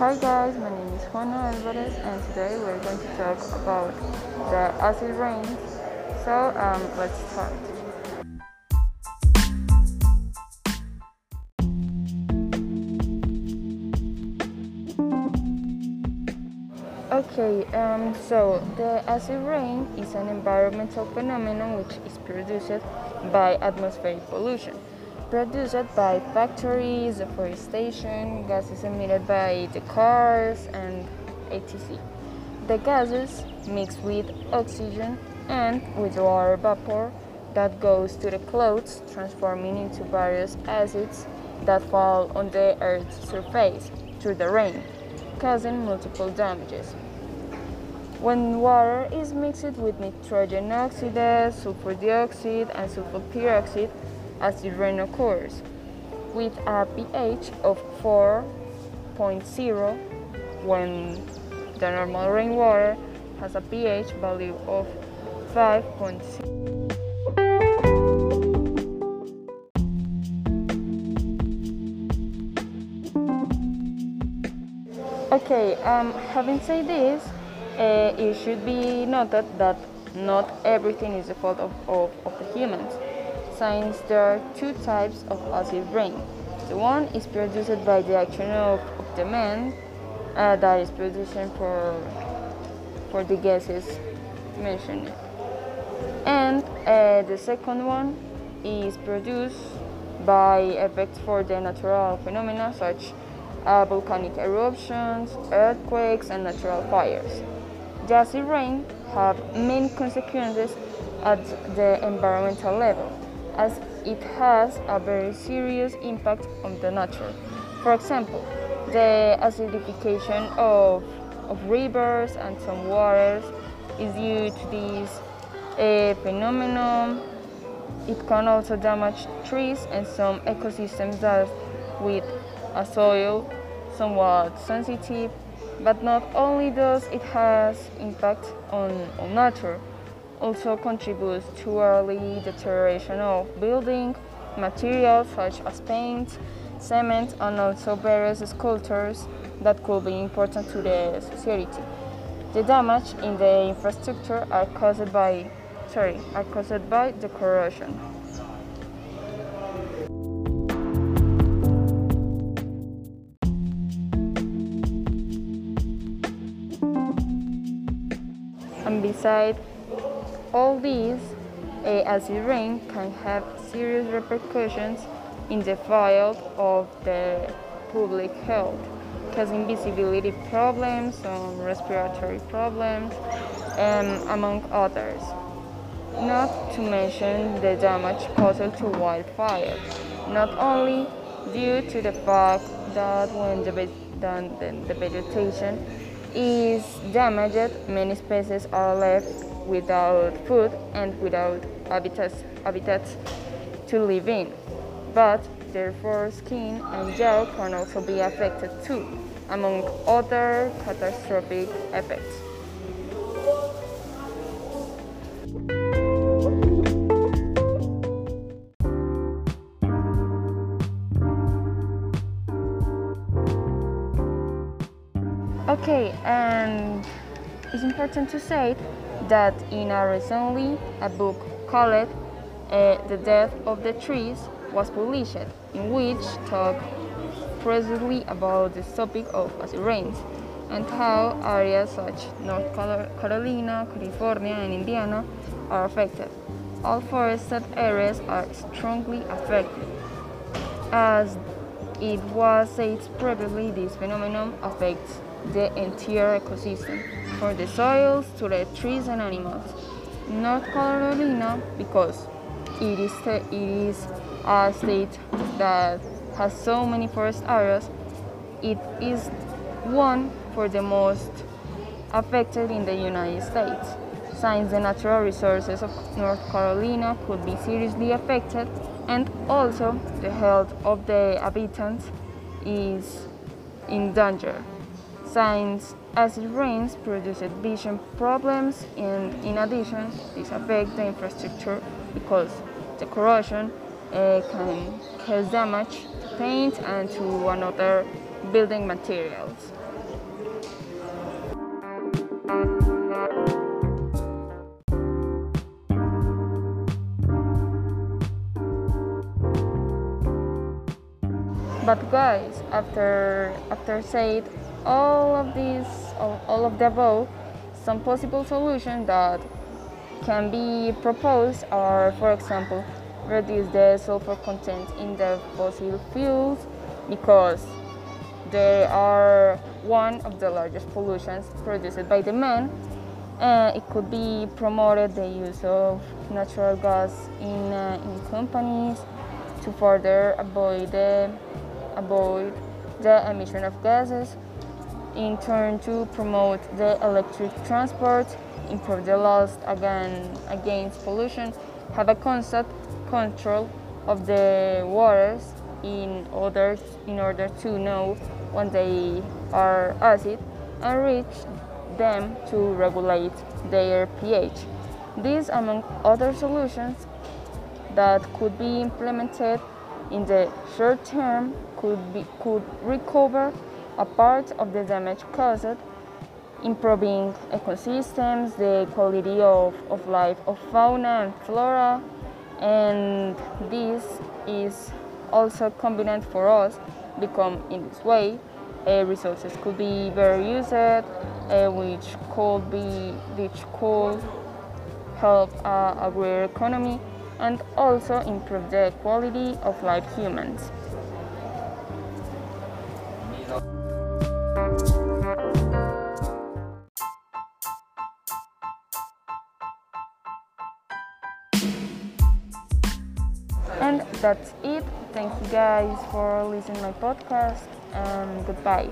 Hi guys, my name is Juana Alvarez and today we're going to talk about the acid rain. So um, let's start. Okay, um, so the acid rain is an environmental phenomenon which is produced by atmospheric pollution produced by factories, deforestation, gases emitted by the cars, and etc. The gases mix with oxygen and with water vapor that goes to the clouds, transforming into various acids that fall on the Earth's surface through the rain, causing multiple damages. When water is mixed with nitrogen oxide, sulfur dioxide, and sulfur peroxide, acid rain occurs with a pH of 4.0 when the normal rainwater has a pH value of 5.0. Okay, um, having said this, uh, it should be noted that not everything is the fault of, of, of the humans science, there are two types of acid rain. The one is produced by the action of, of the man uh, that is producing for, for the gases mentioned. And uh, the second one is produced by effects for the natural phenomena such uh, volcanic eruptions, earthquakes, and natural fires. Acid rain have many consequences at the environmental level as it has a very serious impact on the nature. For example, the acidification of, of rivers and some waters is due to this uh, phenomenon. It can also damage trees and some ecosystems that with a soil somewhat sensitive, but not only does it has impact on, on nature, also contributes to early deterioration of building materials such as paint, cement, and also various sculptures that could be important to the society. The damage in the infrastructure are caused by sorry, are caused by the corrosion. And all these, uh, acid rain can have serious repercussions in the field of the public health, causing visibility problems, some respiratory problems, um, among others. Not to mention the damage caused to wildfires, not only due to the fact that when the, the, the vegetation is damaged, many species are left without food and without habitats, habitats to live in. But therefore skin and jaw can also be affected too, among other catastrophic effects. Okay, and it's important to say that in a recently a book called uh, The Death of the Trees was published, in which talked precisely about the topic of acid rains and how areas such North Carolina, California, and Indiana are affected. All forested areas are strongly affected. As it was said previously, this phenomenon affects the entire ecosystem, from the soils to the trees and animals. North Carolina, because it is, it is a state that has so many forest areas, it is one for the most affected in the United States. Since the natural resources of North Carolina could be seriously affected, and also the health of the inhabitants is in danger since acid rains produce vision problems and in addition this affects the infrastructure because the corrosion uh, can cause damage to paint and to another building materials. But guys, after after said all of these, all, of the above, some possible solutions that can be proposed are, for example, reduce the sulfur content in the fossil fuels because they are one of the largest pollutions produced by the man. Uh, it could be promoted the use of natural gas in, uh, in companies to further avoid the, avoid the emission of gases. In turn, to promote the electric transport, improve the laws again, against pollution, have a constant control of the waters in order in order to know when they are acid and reach them to regulate their pH. These, among other solutions that could be implemented in the short term, could, be, could recover a part of the damage caused, improving ecosystems, the quality of, of life of fauna and flora, and this is also convenient for us become in this way uh, resources could be better used uh, which could be which could help uh, a greater economy and also improve the quality of life humans And that's it. Thank you guys for listening my podcast and goodbye.